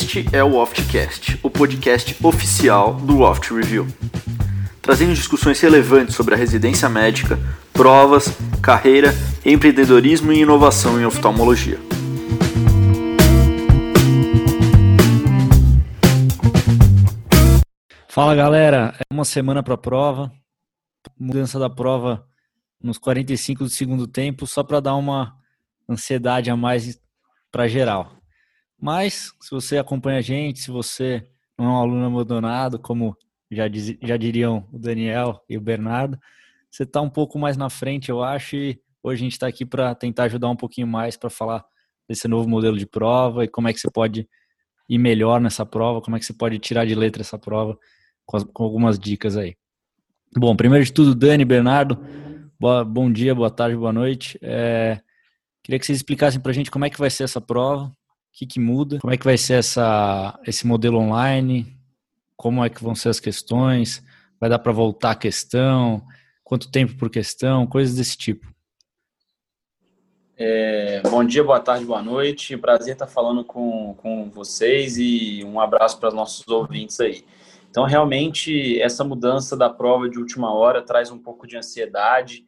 Este é o Oftcast, o podcast oficial do Oft Review, trazendo discussões relevantes sobre a residência médica, provas, carreira, empreendedorismo e inovação em oftalmologia. Fala galera, é uma semana para a prova, mudança da prova nos 45 do segundo tempo, só para dar uma ansiedade a mais para geral. Mas, se você acompanha a gente, se você não é um aluno abandonado, como já, diz, já diriam o Daniel e o Bernardo, você está um pouco mais na frente, eu acho, e hoje a gente está aqui para tentar ajudar um pouquinho mais para falar desse novo modelo de prova e como é que você pode ir melhor nessa prova, como é que você pode tirar de letra essa prova, com, com algumas dicas aí. Bom, primeiro de tudo, Dani, Bernardo, boa, bom dia, boa tarde, boa noite. É, queria que vocês explicassem para a gente como é que vai ser essa prova, que, que muda? Como é que vai ser essa, esse modelo online? Como é que vão ser as questões? Vai dar para voltar a questão? Quanto tempo por questão? Coisas desse tipo. É, bom dia, boa tarde, boa noite. Prazer estar falando com, com vocês e um abraço para os nossos ouvintes aí. Então, realmente, essa mudança da prova de última hora traz um pouco de ansiedade,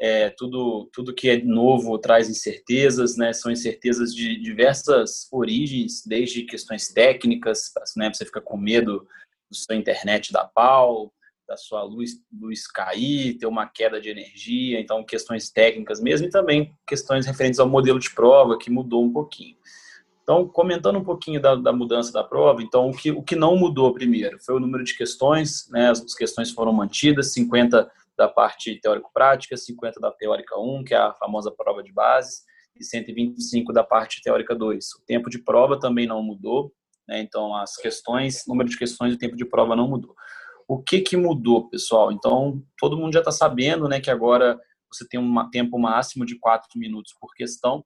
é, tudo, tudo que é novo traz incertezas, né? São incertezas de diversas origens, desde questões técnicas, né? Você fica com medo da sua internet dar pau, da sua luz, luz cair, ter uma queda de energia, então questões técnicas mesmo e também questões referentes ao modelo de prova que mudou um pouquinho. Então, comentando um pouquinho da, da, mudança da prova, então o que, o que não mudou primeiro foi o número de questões, né? As questões foram mantidas, 50 da parte teórico-prática, 50 da teórica 1, que é a famosa prova de bases, e 125 da parte teórica 2. O tempo de prova também não mudou, né? então as questões, número de questões e tempo de prova não mudou. O que, que mudou, pessoal? Então, todo mundo já está sabendo né, que agora você tem um tempo máximo de 4 minutos por questão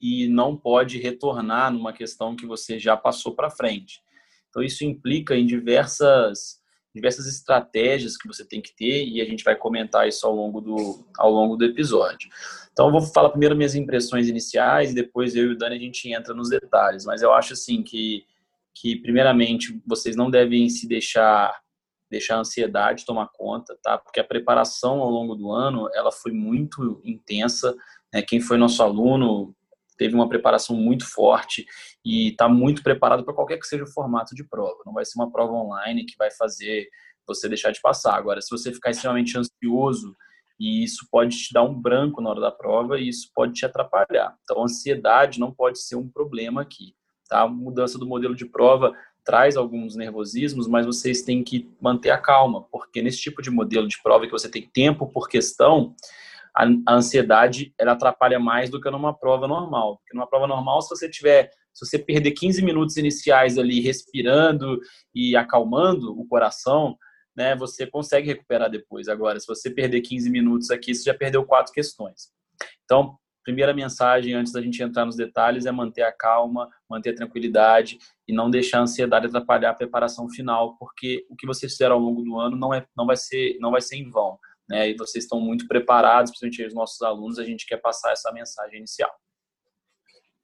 e não pode retornar numa questão que você já passou para frente. Então, isso implica em diversas diversas estratégias que você tem que ter e a gente vai comentar isso ao longo do, ao longo do episódio. Então, eu vou falar primeiro minhas impressões iniciais e depois eu e o Dani a gente entra nos detalhes. Mas eu acho assim que, que primeiramente, vocês não devem se deixar deixar a ansiedade tomar conta, tá? Porque a preparação ao longo do ano ela foi muito intensa. Né? Quem foi nosso aluno teve uma preparação muito forte e está muito preparado para qualquer que seja o formato de prova. Não vai ser uma prova online que vai fazer você deixar de passar. Agora, se você ficar extremamente ansioso, e isso pode te dar um branco na hora da prova e isso pode te atrapalhar. Então, ansiedade não pode ser um problema aqui. Tá? A mudança do modelo de prova traz alguns nervosismos, mas vocês têm que manter a calma, porque nesse tipo de modelo de prova que você tem tempo por questão, a, a ansiedade ela atrapalha mais do que numa prova normal. Porque numa prova normal, se você tiver, se você perder 15 minutos iniciais ali respirando e acalmando o coração, né, você consegue recuperar depois. Agora, se você perder 15 minutos aqui, você já perdeu quatro questões. Então, primeira mensagem antes da gente entrar nos detalhes é manter a calma, manter a tranquilidade e não deixar a ansiedade atrapalhar a preparação final, porque o que vocês fizeram ao longo do ano não é não vai ser não vai ser em vão né? E vocês estão muito preparados, principalmente os nossos alunos, a gente quer passar essa mensagem inicial.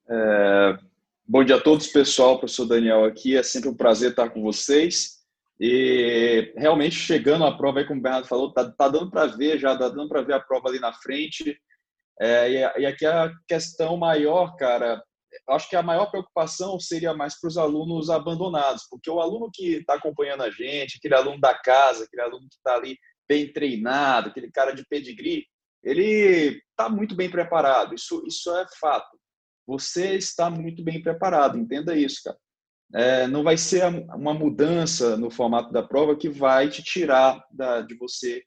É, bom dia a todos, pessoal. Professor Daniel aqui. É sempre um prazer estar com vocês. E realmente chegando à prova, aí, como o Bernardo falou, tá, tá dando para ver já, tá dando para ver a prova ali na frente. É, e, e aqui a questão maior, cara, acho que a maior preocupação seria mais para os alunos abandonados, porque o aluno que está acompanhando a gente, aquele aluno da casa, aquele aluno que está ali bem treinado, aquele cara de pedigree, ele está muito bem preparado. Isso, isso é fato. Você está muito bem preparado, entenda isso, cara. É, não vai ser uma mudança no formato da prova que vai te tirar da, de você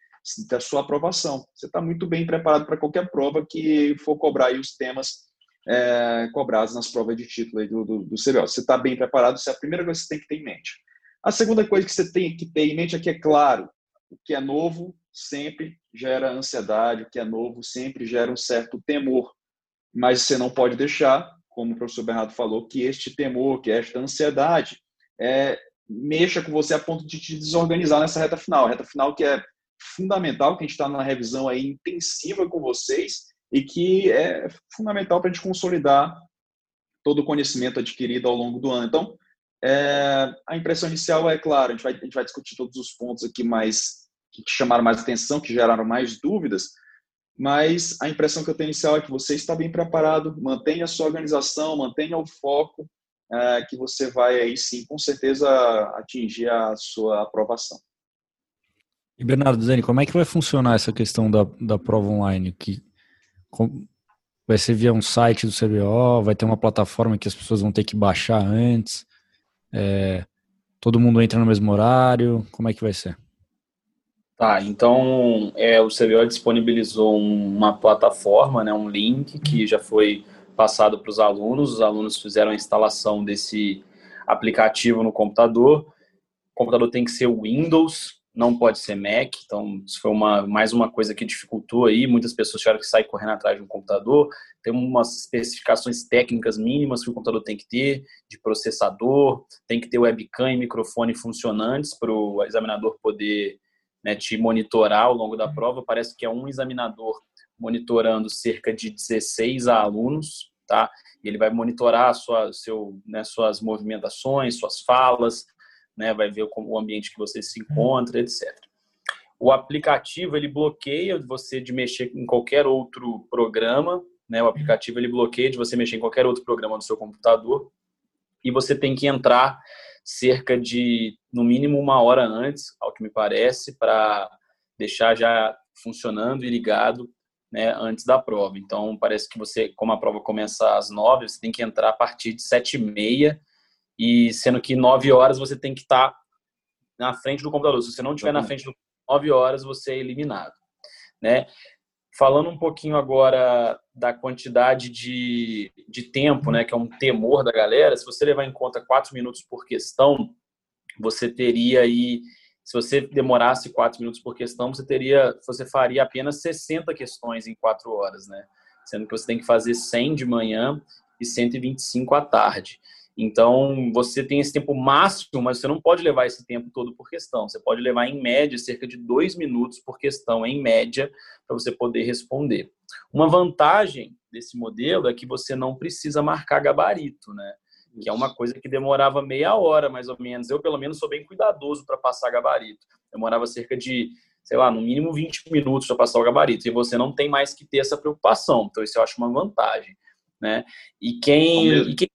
da sua aprovação. Você está muito bem preparado para qualquer prova que for cobrar aí os temas é, cobrados nas provas de título do, do, do CBO. Você está bem preparado, isso é a primeira coisa que você tem que ter em mente. A segunda coisa que você tem que ter em mente é que, é claro, o que é novo sempre gera ansiedade, o que é novo sempre gera um certo temor. Mas você não pode deixar, como o professor Bernardo falou, que este temor, que esta ansiedade, é, mexa com você a ponto de te desorganizar nessa reta final. A reta final que é fundamental, que a gente está na revisão aí intensiva com vocês, e que é fundamental para a gente consolidar todo o conhecimento adquirido ao longo do ano. Então, é, a impressão inicial é, claro, a gente, vai, a gente vai discutir todos os pontos aqui mais que chamaram mais atenção, que geraram mais dúvidas, mas a impressão que eu tenho inicial é que você está bem preparado, mantenha a sua organização, mantenha o foco, é, que você vai aí sim, com certeza, atingir a sua aprovação. E Bernardo, Dani, como é que vai funcionar essa questão da, da prova online? Que, com, vai ser via um site do CBO, vai ter uma plataforma que as pessoas vão ter que baixar antes, é, todo mundo entra no mesmo horário, como é que vai ser? Tá, então é, o CBO disponibilizou uma plataforma, né, um link que já foi passado para os alunos, os alunos fizeram a instalação desse aplicativo no computador, o computador tem que ser Windows, não pode ser Mac, então isso foi uma, mais uma coisa que dificultou aí, muitas pessoas tiveram que sair correndo atrás de um computador, tem umas especificações técnicas mínimas que o computador tem que ter, de processador, tem que ter webcam e microfone funcionantes para o examinador poder né, te monitorar ao longo da prova, parece que é um examinador monitorando cerca de 16 alunos, tá? E ele vai monitorar sua, seu, né, suas movimentações, suas falas, né? Vai ver como, o ambiente que você se encontra, etc. O aplicativo ele bloqueia você de mexer em qualquer outro programa, né? O aplicativo ele bloqueia de você mexer em qualquer outro programa do seu computador e você tem que entrar cerca de no mínimo uma hora antes, ao que me parece, para deixar já funcionando e ligado né, antes da prova. Então, parece que você, como a prova começa às nove, você tem que entrar a partir de sete e meia, e sendo que nove horas você tem que estar tá na frente do computador. Se você não estiver na frente do nove horas, você é eliminado. Né? Falando um pouquinho agora da quantidade de, de tempo, né, que é um temor da galera, se você levar em conta quatro minutos por questão, você teria aí se você demorasse quatro minutos por questão, você teria, você faria apenas 60 questões em quatro horas, né? Sendo que você tem que fazer 100 de manhã e 125 à tarde. Então, você tem esse tempo máximo, mas você não pode levar esse tempo todo por questão. Você pode levar, em média, cerca de dois minutos por questão, em média, para você poder responder. Uma vantagem desse modelo é que você não precisa marcar gabarito, né? que é uma coisa que demorava meia hora, mais ou menos. Eu, pelo menos, sou bem cuidadoso para passar gabarito. Demorava cerca de, sei lá, no mínimo 20 minutos para passar o gabarito. E você não tem mais que ter essa preocupação. Então, isso eu acho uma vantagem. Né? E quem, e quem,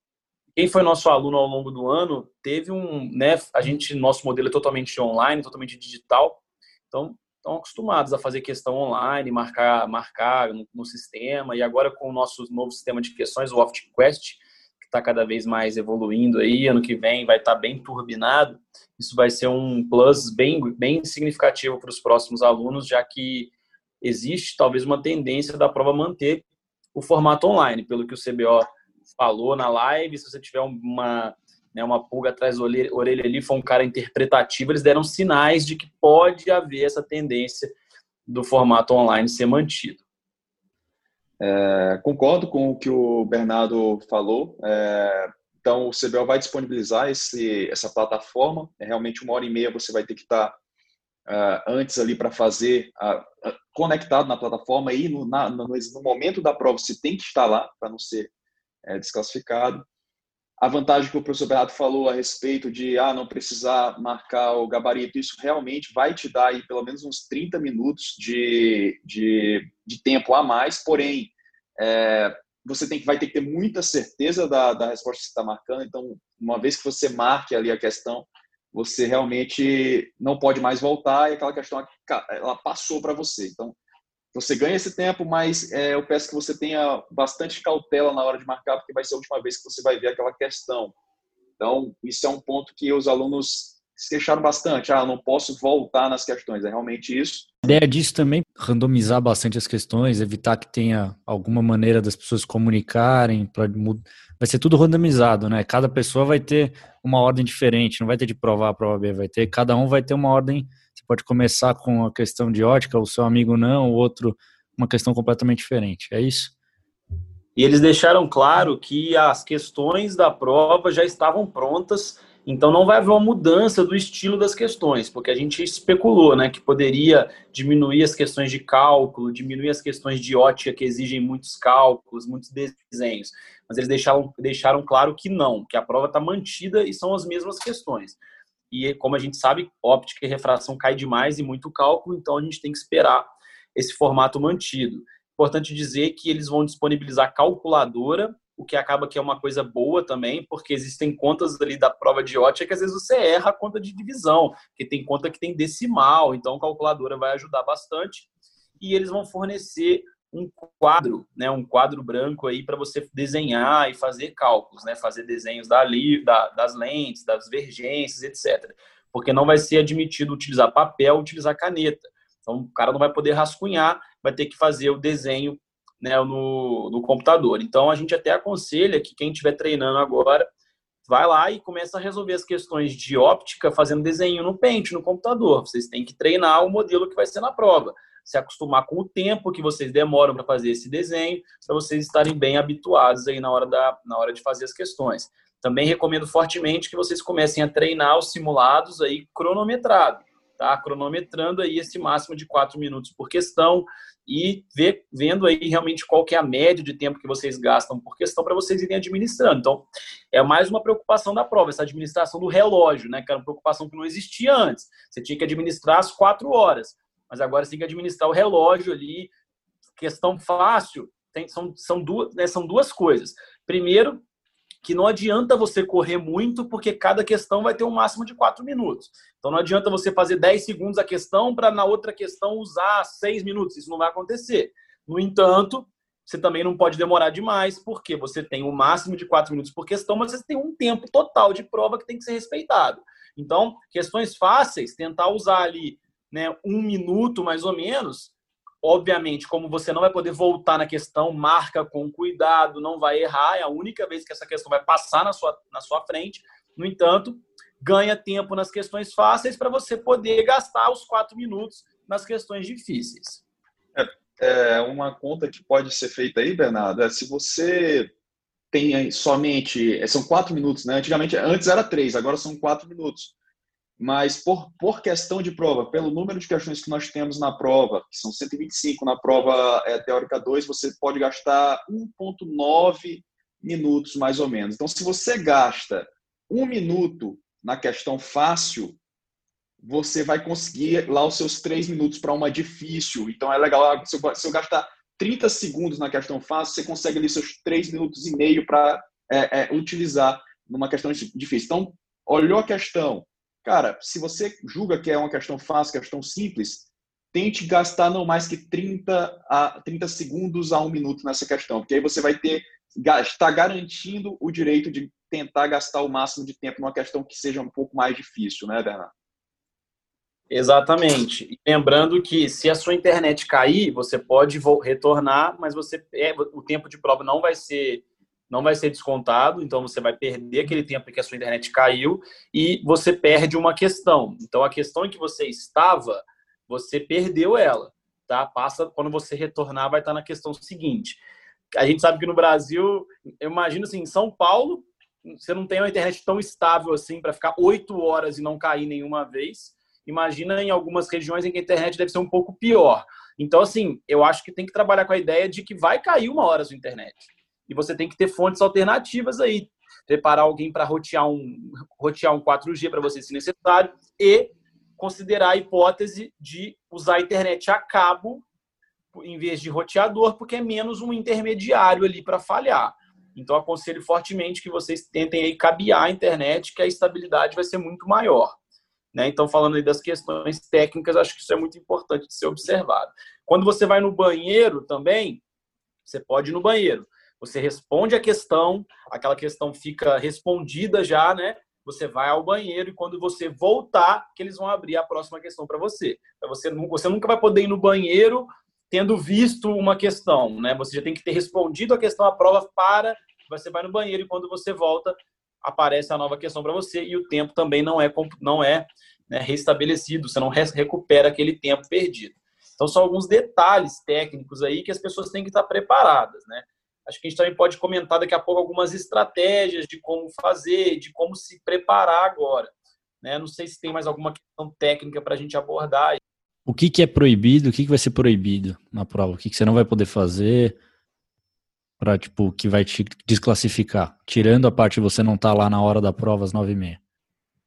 quem foi nosso aluno ao longo do ano teve um, né? A gente, nosso modelo é totalmente online, totalmente digital. Então, estão acostumados a fazer questão online, marcar, marcar no, no sistema. E agora com o nosso novo sistema de questões, o OptQuest, está cada vez mais evoluindo aí, ano que vem vai estar tá bem turbinado. Isso vai ser um plus bem, bem significativo para os próximos alunos, já que existe talvez uma tendência da prova manter o formato online, pelo que o CBO falou na live. Se você tiver uma, né, uma pulga atrás da orelha ali, for um cara interpretativo, eles deram sinais de que pode haver essa tendência do formato online ser mantido. É, concordo com o que o Bernardo falou. É, então, o CBO vai disponibilizar esse, essa plataforma. É realmente uma hora e meia você vai ter que estar uh, antes ali para fazer uh, conectado na plataforma e no, na, no, no, momento da prova você tem que estar lá para não ser é, desclassificado. A vantagem que o professor Bernardo falou a respeito de ah, não precisar marcar o gabarito, isso realmente vai te dar aí pelo menos uns 30 minutos de, de, de tempo a mais, porém, é, você tem que, vai ter que ter muita certeza da, da resposta que você está marcando, então, uma vez que você marque ali a questão, você realmente não pode mais voltar e aquela questão ela passou para você. Então, você ganha esse tempo, mas é, eu peço que você tenha bastante cautela na hora de marcar, porque vai ser a última vez que você vai ver aquela questão. Então, isso é um ponto que os alunos se queixaram bastante. Ah, não posso voltar nas questões. É realmente isso. A ideia disso também randomizar bastante as questões, evitar que tenha alguma maneira das pessoas comunicarem, pra, vai ser tudo randomizado, né? Cada pessoa vai ter uma ordem diferente, não vai ter de prova A, prova B, vai ter, cada um vai ter uma ordem pode começar com a questão de ótica, o seu amigo não, o outro uma questão completamente diferente. É isso? E eles deixaram claro que as questões da prova já estavam prontas Então não vai haver uma mudança do estilo das questões, porque a gente especulou, né, que poderia diminuir as questões de cálculo, diminuir as questões de ótica que exigem muitos cálculos, muitos desenhos. Mas eles deixaram, deixaram claro que não, que a prova está mantida e são as mesmas questões. E como a gente sabe, óptica e refração cai demais e muito cálculo, então a gente tem que esperar esse formato mantido. Importante dizer que eles vão disponibilizar calculadora o que acaba que é uma coisa boa também, porque existem contas ali da prova de ótica que às vezes você erra a conta de divisão, que tem conta que tem decimal, então a calculadora vai ajudar bastante. E eles vão fornecer um quadro, né, um quadro branco aí para você desenhar e fazer cálculos, né, fazer desenhos da, da, das lentes, das vergências, etc. Porque não vai ser admitido utilizar papel, utilizar caneta. Então o cara não vai poder rascunhar, vai ter que fazer o desenho né, no, no computador. Então, a gente até aconselha que quem estiver treinando agora, vai lá e começa a resolver as questões de óptica fazendo desenho no pente, no computador. Vocês têm que treinar o modelo que vai ser na prova. Se acostumar com o tempo que vocês demoram para fazer esse desenho, para vocês estarem bem habituados aí na hora, da, na hora de fazer as questões. Também recomendo fortemente que vocês comecem a treinar os simulados aí cronometrado, tá? Cronometrando aí esse máximo de 4 minutos por questão, e ver, vendo aí realmente qual que é a média de tempo que vocês gastam por questão para vocês irem administrando. Então, é mais uma preocupação da prova, essa administração do relógio, né? Que era uma preocupação que não existia antes. Você tinha que administrar as quatro horas, mas agora você tem que administrar o relógio ali. Questão fácil, tem, são, são, duas, né, são duas coisas. Primeiro, que não adianta você correr muito, porque cada questão vai ter um máximo de 4 minutos. Então não adianta você fazer 10 segundos a questão para na outra questão usar 6 minutos. Isso não vai acontecer. No entanto, você também não pode demorar demais, porque você tem o um máximo de 4 minutos por questão, mas você tem um tempo total de prova que tem que ser respeitado. Então, questões fáceis, tentar usar ali né, um minuto mais ou menos, Obviamente, como você não vai poder voltar na questão, marca com cuidado, não vai errar, é a única vez que essa questão vai passar na sua, na sua frente. No entanto, ganha tempo nas questões fáceis para você poder gastar os quatro minutos nas questões difíceis. É, é, uma conta que pode ser feita aí, Bernardo, é se você tem somente. São quatro minutos, né? Antigamente, antes era três, agora são quatro minutos mas por, por questão de prova, pelo número de questões que nós temos na prova, que são 125 na prova é, teórica 2, você pode gastar 1,9 minutos mais ou menos. Então, se você gasta um minuto na questão fácil, você vai conseguir lá os seus três minutos para uma difícil. Então, é legal, ah, se eu, se eu gastar 30 segundos na questão fácil, você consegue ali seus três minutos e meio para é, é, utilizar numa questão difícil. Então, olhou a questão, Cara, se você julga que é uma questão fácil, questão simples, tente gastar não mais que 30, a, 30 segundos a um minuto nessa questão, porque aí você vai ter está garantindo o direito de tentar gastar o máximo de tempo numa questão que seja um pouco mais difícil, né, Bernardo? Exatamente. E lembrando que se a sua internet cair, você pode retornar, mas você é, o tempo de prova não vai ser não vai ser descontado, então você vai perder aquele tempo que a sua internet caiu e você perde uma questão. Então a questão em que você estava, você perdeu ela, tá? Passa quando você retornar vai estar na questão seguinte. A gente sabe que no Brasil, eu imagino assim, em São Paulo, você não tem uma internet tão estável assim para ficar oito horas e não cair nenhuma vez. Imagina em algumas regiões em que a internet deve ser um pouco pior. Então, assim, eu acho que tem que trabalhar com a ideia de que vai cair uma hora a sua internet e você tem que ter fontes alternativas aí. Preparar alguém para rotear um, rotear um 4G para você, se necessário, e considerar a hipótese de usar a internet a cabo em vez de roteador, porque é menos um intermediário ali para falhar. Então, aconselho fortemente que vocês tentem aí cabear a internet, que a estabilidade vai ser muito maior. Né? Então, falando aí das questões técnicas, acho que isso é muito importante de ser observado. Quando você vai no banheiro também, você pode ir no banheiro. Você responde a questão, aquela questão fica respondida já, né? Você vai ao banheiro e quando você voltar, que eles vão abrir a próxima questão para você. Você, você nunca vai poder ir no banheiro tendo visto uma questão, né? Você já tem que ter respondido a questão, a prova para, você vai no banheiro e quando você volta, aparece a nova questão para você e o tempo também não é não é né, restabelecido, você não recupera aquele tempo perdido. Então são alguns detalhes técnicos aí que as pessoas têm que estar preparadas, né? Acho que a gente também pode comentar daqui a pouco algumas estratégias de como fazer, de como se preparar agora. Né? Não sei se tem mais alguma questão técnica para a gente abordar. O que, que é proibido? O que, que vai ser proibido na prova? O que, que você não vai poder fazer para tipo que vai te desclassificar? Tirando a parte de você não estar tá lá na hora da prova às nove e meia.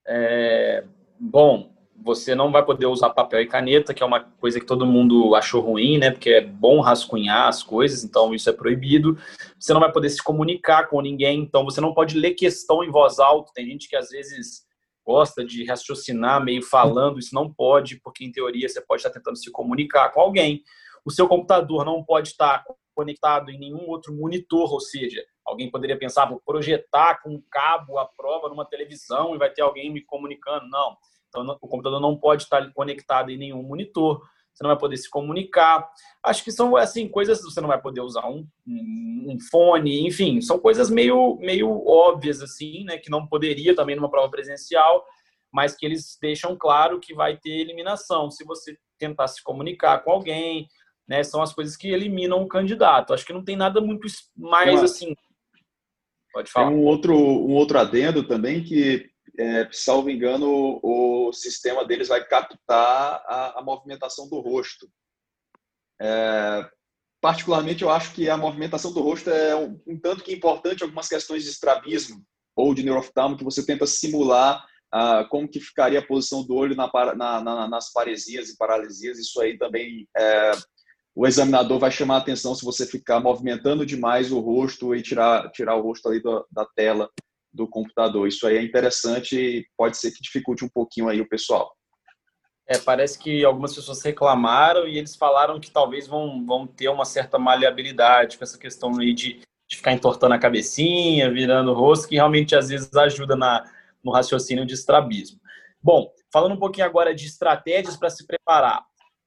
É, bom, você não vai poder usar papel e caneta, que é uma coisa que todo mundo achou ruim, né? Porque é bom rascunhar as coisas, então isso é proibido. Você não vai poder se comunicar com ninguém, então você não pode ler questão em voz alta. Tem gente que às vezes gosta de raciocinar meio falando, isso não pode, porque em teoria você pode estar tentando se comunicar com alguém. O seu computador não pode estar conectado em nenhum outro monitor, ou seja, alguém poderia pensar, vou projetar com um cabo a prova numa televisão e vai ter alguém me comunicando. Não. Então, o computador não pode estar conectado em nenhum monitor você não vai poder se comunicar. Acho que são assim coisas você não vai poder usar um, um, fone, enfim, são coisas meio meio óbvias assim, né, que não poderia também numa prova presencial, mas que eles deixam claro que vai ter eliminação se você tentar se comunicar com alguém, né, são as coisas que eliminam o candidato. Acho que não tem nada muito mais assim. Pode falar. Tem um outro um outro adendo também que é, salvo engano, o sistema deles vai captar a, a movimentação do rosto. É, particularmente, eu acho que a movimentação do rosto é um, um tanto que importante algumas questões de estrabismo ou de neuroftalmo, que você tenta simular ah, como que ficaria a posição do olho na, na, na, nas paresias e paralisias. Isso aí também é, o examinador vai chamar a atenção se você ficar movimentando demais o rosto e tirar, tirar o rosto ali da tela do computador. Isso aí é interessante e pode ser que dificulte um pouquinho aí o pessoal. É, parece que algumas pessoas reclamaram e eles falaram que talvez vão, vão ter uma certa maleabilidade com essa questão aí de, de ficar entortando a cabecinha, virando o rosto, que realmente às vezes ajuda na, no raciocínio de estrabismo. Bom, falando um pouquinho agora de estratégias para se preparar.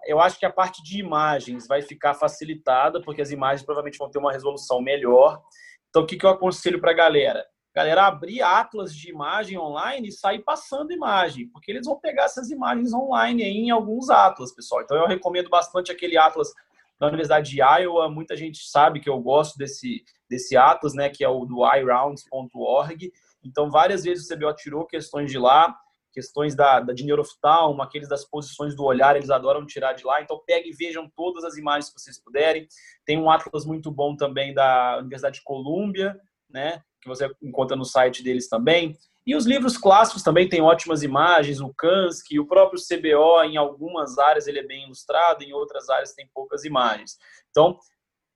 Eu acho que a parte de imagens vai ficar facilitada, porque as imagens provavelmente vão ter uma resolução melhor. Então, o que, que eu aconselho para a galera? Galera abrir atlas de imagem online e sair passando imagem, porque eles vão pegar essas imagens online em alguns atlas, pessoal. Então eu recomendo bastante aquele atlas da Universidade de Iowa, muita gente sabe que eu gosto desse, desse atlas, né, que é o do irounds.org. Então várias vezes o CBO tirou questões de lá, questões da, da de neuroftalmo, aqueles das posições do olhar, eles adoram tirar de lá. Então peguem e vejam todas as imagens que vocês puderem. Tem um atlas muito bom também da Universidade de Colômbia, né, que você encontra no site deles também. E os livros clássicos também têm ótimas imagens, o Kansky, o próprio CBO, em algumas áreas ele é bem ilustrado, em outras áreas tem poucas imagens. Então,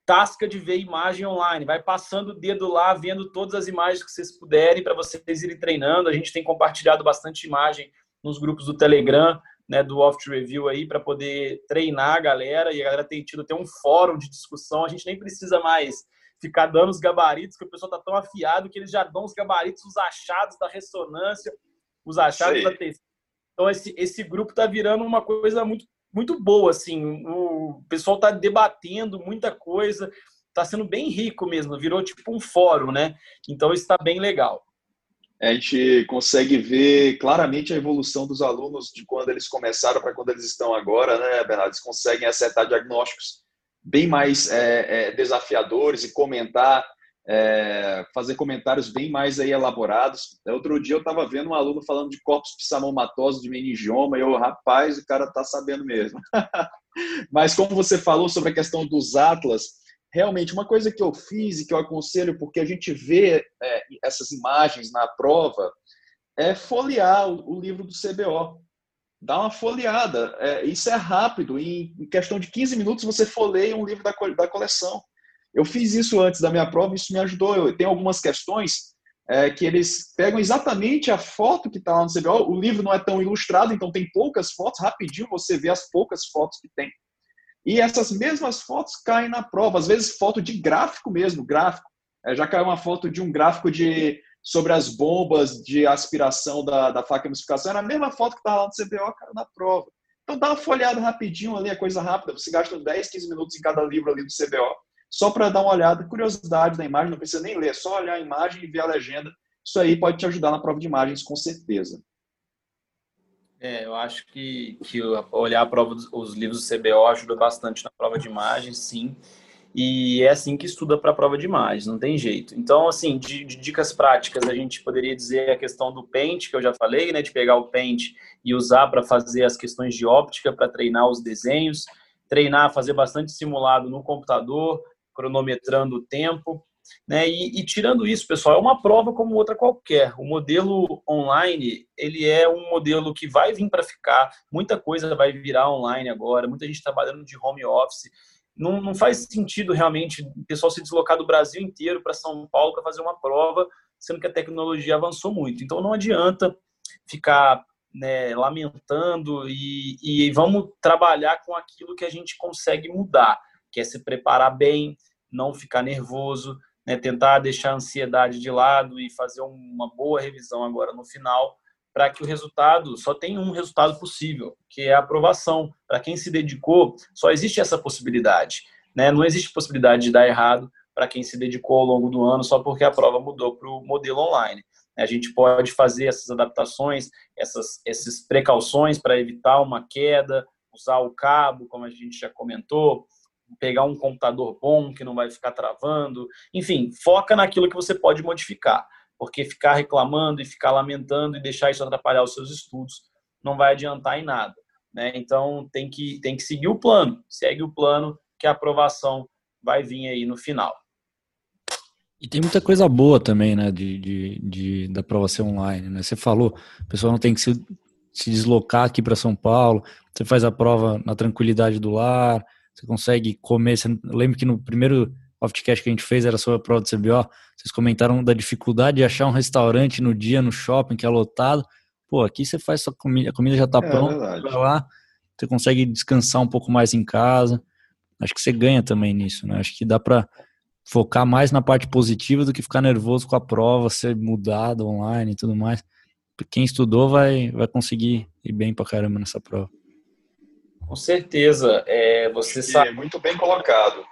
tasca de ver imagem online, vai passando o dedo lá, vendo todas as imagens que vocês puderem para vocês irem treinando. A gente tem compartilhado bastante imagem nos grupos do Telegram, né, do Off Review aí, para poder treinar a galera, e a galera tem tido até um fórum de discussão, a gente nem precisa mais ficar dando os gabaritos, que o pessoal tá tão afiado que eles já dão os gabaritos, os achados da ressonância, os achados da textura. Então, esse, esse grupo tá virando uma coisa muito, muito boa, assim. O pessoal tá debatendo muita coisa, tá sendo bem rico mesmo, virou tipo um fórum, né? Então, isso está bem legal. A gente consegue ver claramente a evolução dos alunos de quando eles começaram para quando eles estão agora, né, Bernardo? Eles conseguem acertar diagnósticos bem mais é, é, desafiadores e comentar, é, fazer comentários bem mais aí elaborados. Outro dia eu estava vendo um aluno falando de corpos psamomatosos, de meningioma, e eu, rapaz, o cara está sabendo mesmo. Mas como você falou sobre a questão dos atlas, realmente uma coisa que eu fiz e que eu aconselho, porque a gente vê é, essas imagens na prova, é folhear o livro do CBO dá uma folheada. É, isso é rápido. Em, questão de 15 minutos, você folheia um livro da, da coleção. Eu fiz isso antes da minha prova isso me ajudou. Eu tenho algumas questões é, que eles pegam exatamente a foto que está lá no CBO. O livro não é tão ilustrado, então tem poucas fotos. Rapidinho você vê as poucas fotos que tem. E essas mesmas fotos caem na prova. Às vezes, foto de gráfico mesmo, gráfico. É, já caiu uma foto de um gráfico de sobre as bombas de aspiração da, da faca emulsificação, era a mesma foto que estava lá no CBO, cara, na prova. Então dá uma folhada rapidinho ali, é coisa rápida, você gasta 10, 15 minutos em cada livro ali do CBO, só para dar uma olhada, curiosidade da imagem, não precisa nem ler, só olhar a imagem e ver a legenda. Isso aí pode te ajudar na prova de imagens, com certeza. É, eu acho que, que olhar a prova dos, os livros do CBO ajuda bastante na prova de imagens, sim. E é assim que estuda para a prova de não tem jeito. Então, assim, de, de, dicas práticas, a gente poderia dizer a questão do Paint, que eu já falei, né, de pegar o Paint e usar para fazer as questões de óptica, para treinar os desenhos, treinar, fazer bastante simulado no computador, cronometrando o tempo. Né? E, e, tirando isso, pessoal, é uma prova como outra qualquer. O modelo online, ele é um modelo que vai vir para ficar. Muita coisa vai virar online agora. Muita gente trabalhando de home office. Não, não faz sentido realmente o pessoal se deslocar do Brasil inteiro para São Paulo para fazer uma prova, sendo que a tecnologia avançou muito. Então não adianta ficar né, lamentando e, e vamos trabalhar com aquilo que a gente consegue mudar, que é se preparar bem, não ficar nervoso, né, tentar deixar a ansiedade de lado e fazer uma boa revisão agora no final, para que o resultado só tenha um resultado possível, que é a aprovação. Para quem se dedicou, só existe essa possibilidade. Né? Não existe possibilidade de dar errado para quem se dedicou ao longo do ano só porque a prova mudou para o modelo online. A gente pode fazer essas adaptações, essas, essas precauções para evitar uma queda, usar o cabo, como a gente já comentou, pegar um computador bom que não vai ficar travando. Enfim, foca naquilo que você pode modificar, porque ficar reclamando e ficar lamentando e deixar isso atrapalhar os seus estudos não vai adiantar em nada. Né? Então tem que, tem que seguir o plano, segue o plano que a aprovação vai vir aí no final. E tem muita coisa boa também, né, de, de, de da prova ser online, né? Você falou, o pessoal não tem que se, se deslocar aqui para São Paulo, você faz a prova na tranquilidade do lar, você consegue comer. Você, lembro que no primeiro podcast que a gente fez era sobre a prova do CBO. Vocês comentaram da dificuldade de achar um restaurante no dia no shopping que é lotado. Pô, aqui você faz sua comida, a comida já está é, pronta, vai lá, você consegue descansar um pouco mais em casa. Acho que você ganha também nisso, né? Acho que dá para focar mais na parte positiva do que ficar nervoso com a prova ser mudada online e tudo mais. Quem estudou vai, vai conseguir ir bem pra caramba nessa prova. Com certeza. É, você sabe. Muito bem colocado.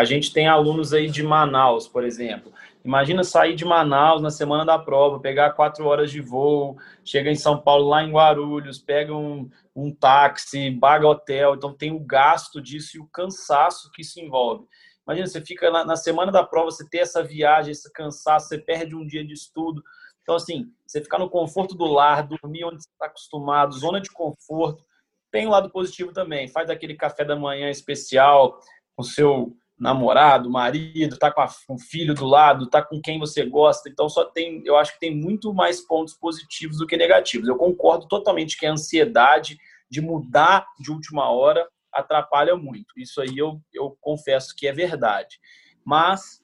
A gente tem alunos aí de Manaus, por exemplo. Imagina sair de Manaus na semana da prova, pegar quatro horas de voo, chega em São Paulo, lá em Guarulhos, pega um, um táxi, paga hotel. Então tem o gasto disso e o cansaço que isso envolve. Imagina, você fica na, na semana da prova, você ter essa viagem, esse cansaço, você perde um dia de estudo. Então, assim, você ficar no conforto do lar, dormir onde você está acostumado, zona de conforto, tem um lado positivo também. Faz aquele café da manhã especial com seu namorado, marido, tá com, a, com o filho do lado, tá com quem você gosta. Então só tem, eu acho que tem muito mais pontos positivos do que negativos. Eu concordo totalmente que a ansiedade de mudar de última hora atrapalha muito. Isso aí eu, eu confesso que é verdade. Mas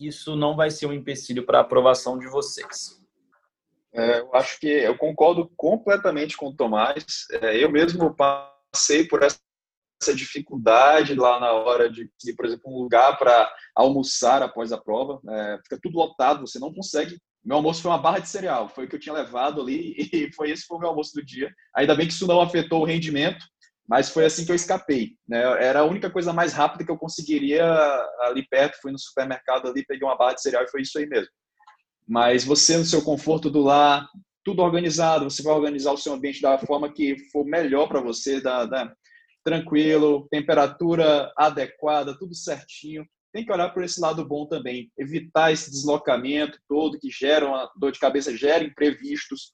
isso não vai ser um empecilho para a aprovação de vocês. É, eu acho que eu concordo completamente com o Tomás. É, eu mesmo passei por essa dificuldade lá na hora de, de por exemplo, um lugar para almoçar após a prova. É, fica tudo lotado, você não consegue. Meu almoço foi uma barra de cereal, foi o que eu tinha levado ali e foi esse foi o meu almoço do dia. Ainda bem que isso não afetou o rendimento, mas foi assim que eu escapei. Né? Era a única coisa mais rápida que eu conseguiria ali perto. Fui no supermercado ali, peguei uma barra de cereal e foi isso aí mesmo. Mas você, no seu conforto do lar, tudo organizado, você vai organizar o seu ambiente da forma que for melhor para você, da, da, tranquilo, temperatura adequada, tudo certinho. Tem que olhar por esse lado bom também, evitar esse deslocamento todo que gera uma dor de cabeça, gera imprevistos,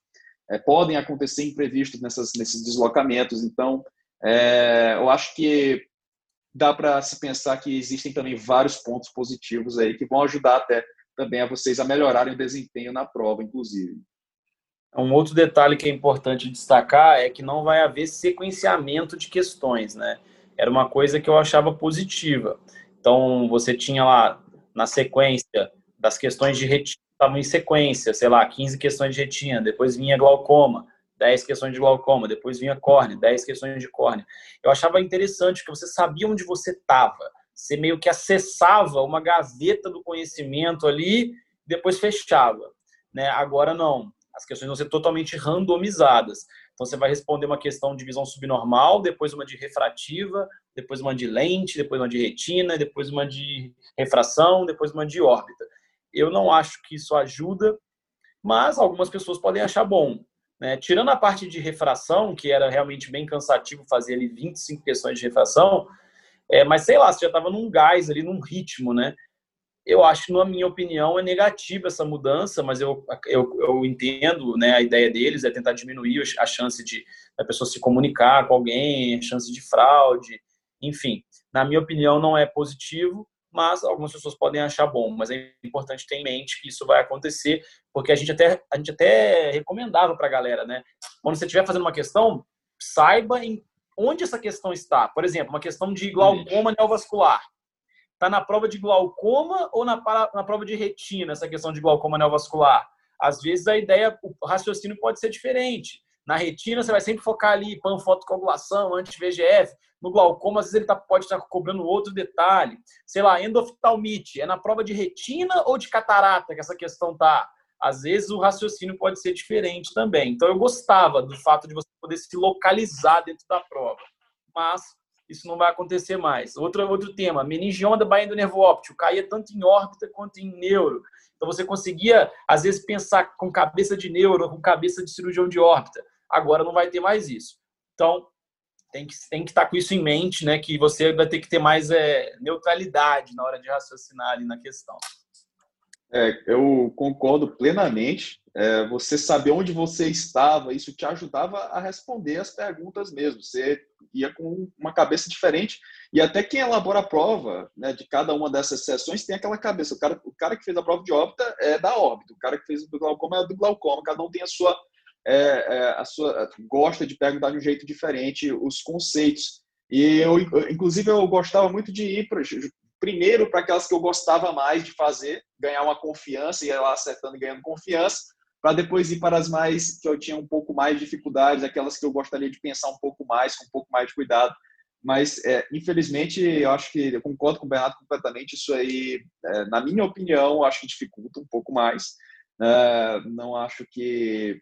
é, podem acontecer imprevistos nessas, nesses deslocamentos. Então, é, eu acho que dá para se pensar que existem também vários pontos positivos aí que vão ajudar até também a vocês a melhorarem o desempenho na prova, inclusive. Um outro detalhe que é importante destacar é que não vai haver sequenciamento de questões, né? Era uma coisa que eu achava positiva. Então, você tinha lá, na sequência, das questões de retina, estavam em sequência, sei lá, 15 questões de retina, depois vinha glaucoma, 10 questões de glaucoma, depois vinha córnea, 10 questões de córnea. Eu achava interessante que você sabia onde você estava você meio que acessava uma gaveta do conhecimento ali, depois fechava. Né? Agora não. As questões vão ser totalmente randomizadas. Então você vai responder uma questão de visão subnormal, depois uma de refrativa, depois uma de lente, depois uma de retina, depois uma de refração, depois uma de órbita. Eu não acho que isso ajuda, mas algumas pessoas podem achar bom. Né? Tirando a parte de refração, que era realmente bem cansativo fazer ali 25 questões de refração, É, mas sei lá, você já estava num gás ali, num ritmo, né? Eu acho na minha opinião, é negativa essa mudança, mas eu, eu, eu entendo né, a ideia deles, é tentar diminuir a chance de a pessoa se comunicar com alguém, a chance de fraude, enfim. Na minha opinião, não é positivo, mas algumas pessoas podem achar bom. Mas é importante ter em mente que isso vai acontecer, porque a gente até, a gente até recomendava para a galera, né? Quando você estiver fazendo uma questão, saiba em onde essa questão está. Por exemplo, uma questão de glaucoma neovascular. Está na prova de glaucoma ou na, na prova de retina, essa questão de glaucoma neovascular? Às vezes a ideia, o raciocínio pode ser diferente. Na retina, você vai sempre focar ali panfotocoagulação, anti-VGF. No glaucoma, às vezes ele tá, pode estar cobrando outro detalhe. Sei lá, endoftalmite. É na prova de retina ou de catarata que essa questão tá? Às vezes o raciocínio pode ser diferente também. Então eu gostava do fato de você poder se localizar dentro da prova. Mas isso não vai acontecer mais. Outro, outro tema, meningioma da baía do nervo óptico, caía tanto em órbita quanto em neuro. Então você conseguia, às vezes, pensar com cabeça de neuro, com cabeça de cirurgião de órbita. Agora não vai ter mais isso. Então, tem que, tem que estar com isso em mente, né? Que você vai ter que ter mais é, neutralidade na hora de raciocinar ali na questão. É, eu concordo plenamente. É, você saber onde você estava, isso te ajudava a responder as perguntas mesmo. Você ia com uma cabeça diferente. E até quem elabora a prova né, de cada uma dessas sessões tem aquela cabeça. O cara, o cara que fez a prova de órbita é da órbita, o cara que fez do glaucoma é do glaucoma. Cada um tem a sua é, é, a sua, gosta de perguntar de um jeito diferente os conceitos. E eu, inclusive, eu gostava muito de ir pra, primeiro para aquelas que eu gostava mais de fazer, ganhar uma confiança, ir lá acertando e ganhando confiança, para depois ir para as mais que eu tinha um pouco mais de dificuldades, aquelas que eu gostaria de pensar um pouco mais, com um pouco mais de cuidado. Mas, é, infelizmente, eu acho que eu concordo com o Bernardo completamente. Isso aí, é, na minha opinião, acho que dificulta um pouco mais. É, não acho que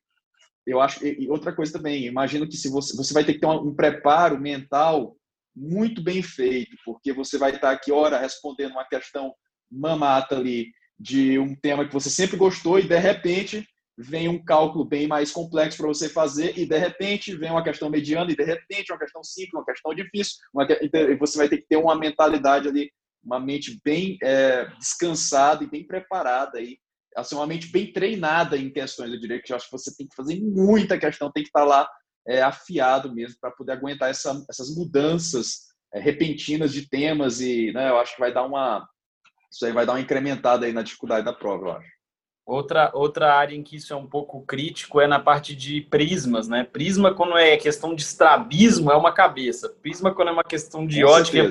eu acho e outra coisa também imagino que se você você vai ter que ter um preparo mental muito bem feito porque você vai estar aqui hora respondendo uma questão mamata ali de um tema que você sempre gostou e de repente vem um cálculo bem mais complexo para você fazer e de repente vem uma questão mediana e de repente uma questão simples uma questão difícil uma, você vai ter que ter uma mentalidade ali uma mente bem é, descansada e bem preparada aí assim, uma mente bem treinada em questões, eu diria que eu acho que você tem que fazer muita questão, tem que estar lá é, afiado mesmo para poder aguentar essa, essas mudanças é, repentinas de temas e né, eu acho que vai dar uma isso aí vai dar uma incrementada aí na dificuldade da prova, eu acho. Outra, outra área em que isso é um pouco crítico é na parte de prismas, né? Prisma, quando é questão de estrabismo, é uma cabeça. Prisma, quando é uma questão de ótica,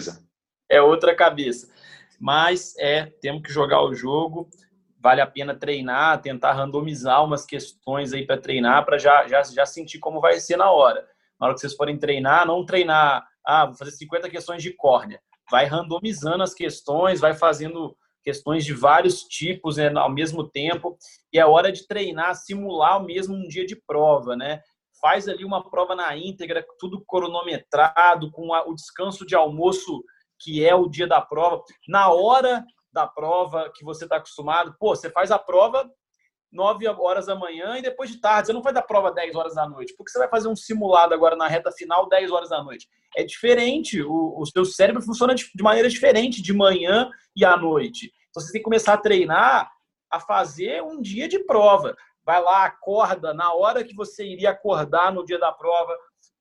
é outra cabeça. Mas é, temos que jogar o jogo vale a pena treinar, tentar randomizar umas questões aí para treinar, para já, já, já sentir como vai ser na hora. Na hora que vocês forem treinar, não treinar, ah, vou fazer 50 questões de córnea. Vai randomizando as questões, vai fazendo questões de vários tipos né, ao mesmo tempo. E é hora de treinar, simular o mesmo um dia de prova, né? Faz ali uma prova na íntegra, tudo cronometrado, com a, o descanso de almoço que é o dia da prova. Na hora da prova que você está acostumado. Pô, você faz a prova 9 horas da manhã e depois de tarde. Você não faz a prova 10 horas da noite. Porque você vai fazer um simulado agora na reta final 10 horas da noite. É diferente. O, o seu cérebro funciona de, de maneira diferente de manhã e à noite. Então você tem que começar a treinar a fazer um dia de prova. Vai lá, acorda na hora que você iria acordar no dia da prova,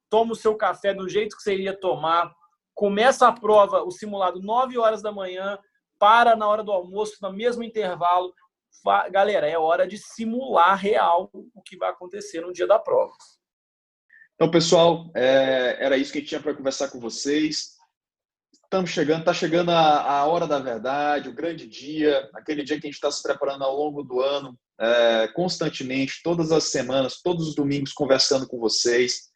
toma o seu café do jeito que você iria tomar, começa a prova, o simulado 9 horas da manhã, para na hora do almoço, no mesmo intervalo. Galera, é hora de simular real o que vai acontecer no dia da prova. Então, pessoal, é, era isso que a gente tinha para conversar com vocês. Estamos chegando, está chegando a, a, hora da verdade, o grande dia, aquele dia que a gente está se preparando ao longo do ano, é, constantemente, todas as semanas, todos os domingos, conversando com vocês.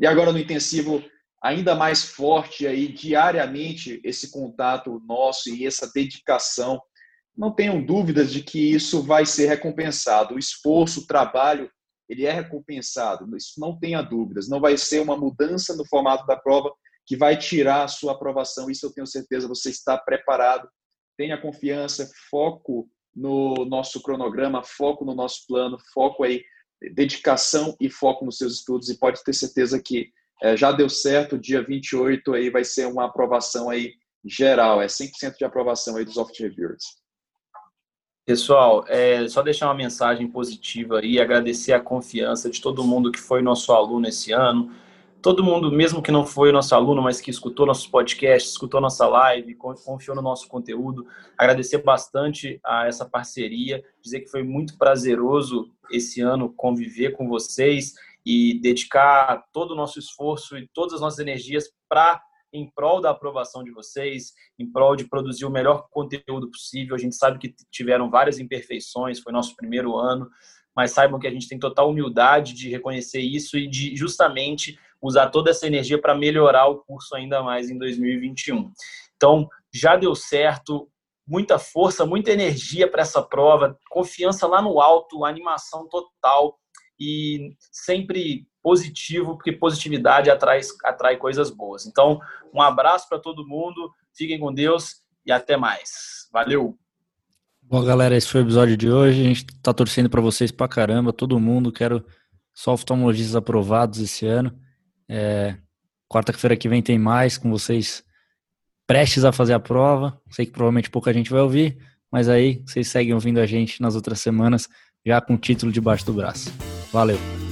E agora no intensivo ainda mais forte aí diariamente esse contato nosso e essa dedicação. Não tenham dúvidas de que isso vai ser recompensado. O esforço, o trabalho, ele é recompensado. Isso não tenha dúvidas. Não vai ser uma mudança no formato da prova que vai tirar a sua aprovação. Isso eu tenho certeza. Você está preparado. Tenha confiança, foco no nosso cronograma, foco no nosso plano, foco aí, dedicação e foco nos seus estudos. E pode ter certeza que é, já deu certo, dia 28 aí vai ser uma aprovação aí geral, é 100% de aprovação aí dos Soft Reviewers. Pessoal, é, só deixar uma mensagem positiva aí, agradecer a confiança de todo mundo que foi nosso aluno esse ano, todo mundo, mesmo que não foi nosso aluno, mas que escutou nossos podcasts, escutou nossa live, confiou no nosso conteúdo, agradecer bastante a essa parceria, dizer que foi muito prazeroso esse ano conviver com vocês e dedicar todo o nosso esforço e todas as nossas energias para em prol da aprovação de vocês, em prol de produzir o melhor conteúdo possível. A gente sabe que tiveram várias imperfeições, foi nosso primeiro ano, mas saibam que a gente tem total humildade de reconhecer isso e de justamente usar toda essa energia para melhorar o curso ainda mais em 2021. Então, já deu certo, muita força, muita energia para essa prova, confiança lá no alto, animação total e sempre positivo, porque positividade atrai, atrai coisas boas. Então, um abraço para todo mundo, fiquem com Deus e até mais. Valeu! Bom, galera, esse foi o episódio de hoje. A gente está torcendo para vocês para caramba, todo mundo. Quero só oftalmologistas aprovados esse ano. É, Quarta-feira que vem tem mais com vocês prestes a fazer a prova. Sei que provavelmente pouca gente vai ouvir, mas aí vocês seguem ouvindo a gente nas outras semanas, já com o título debaixo do braço. Valeu!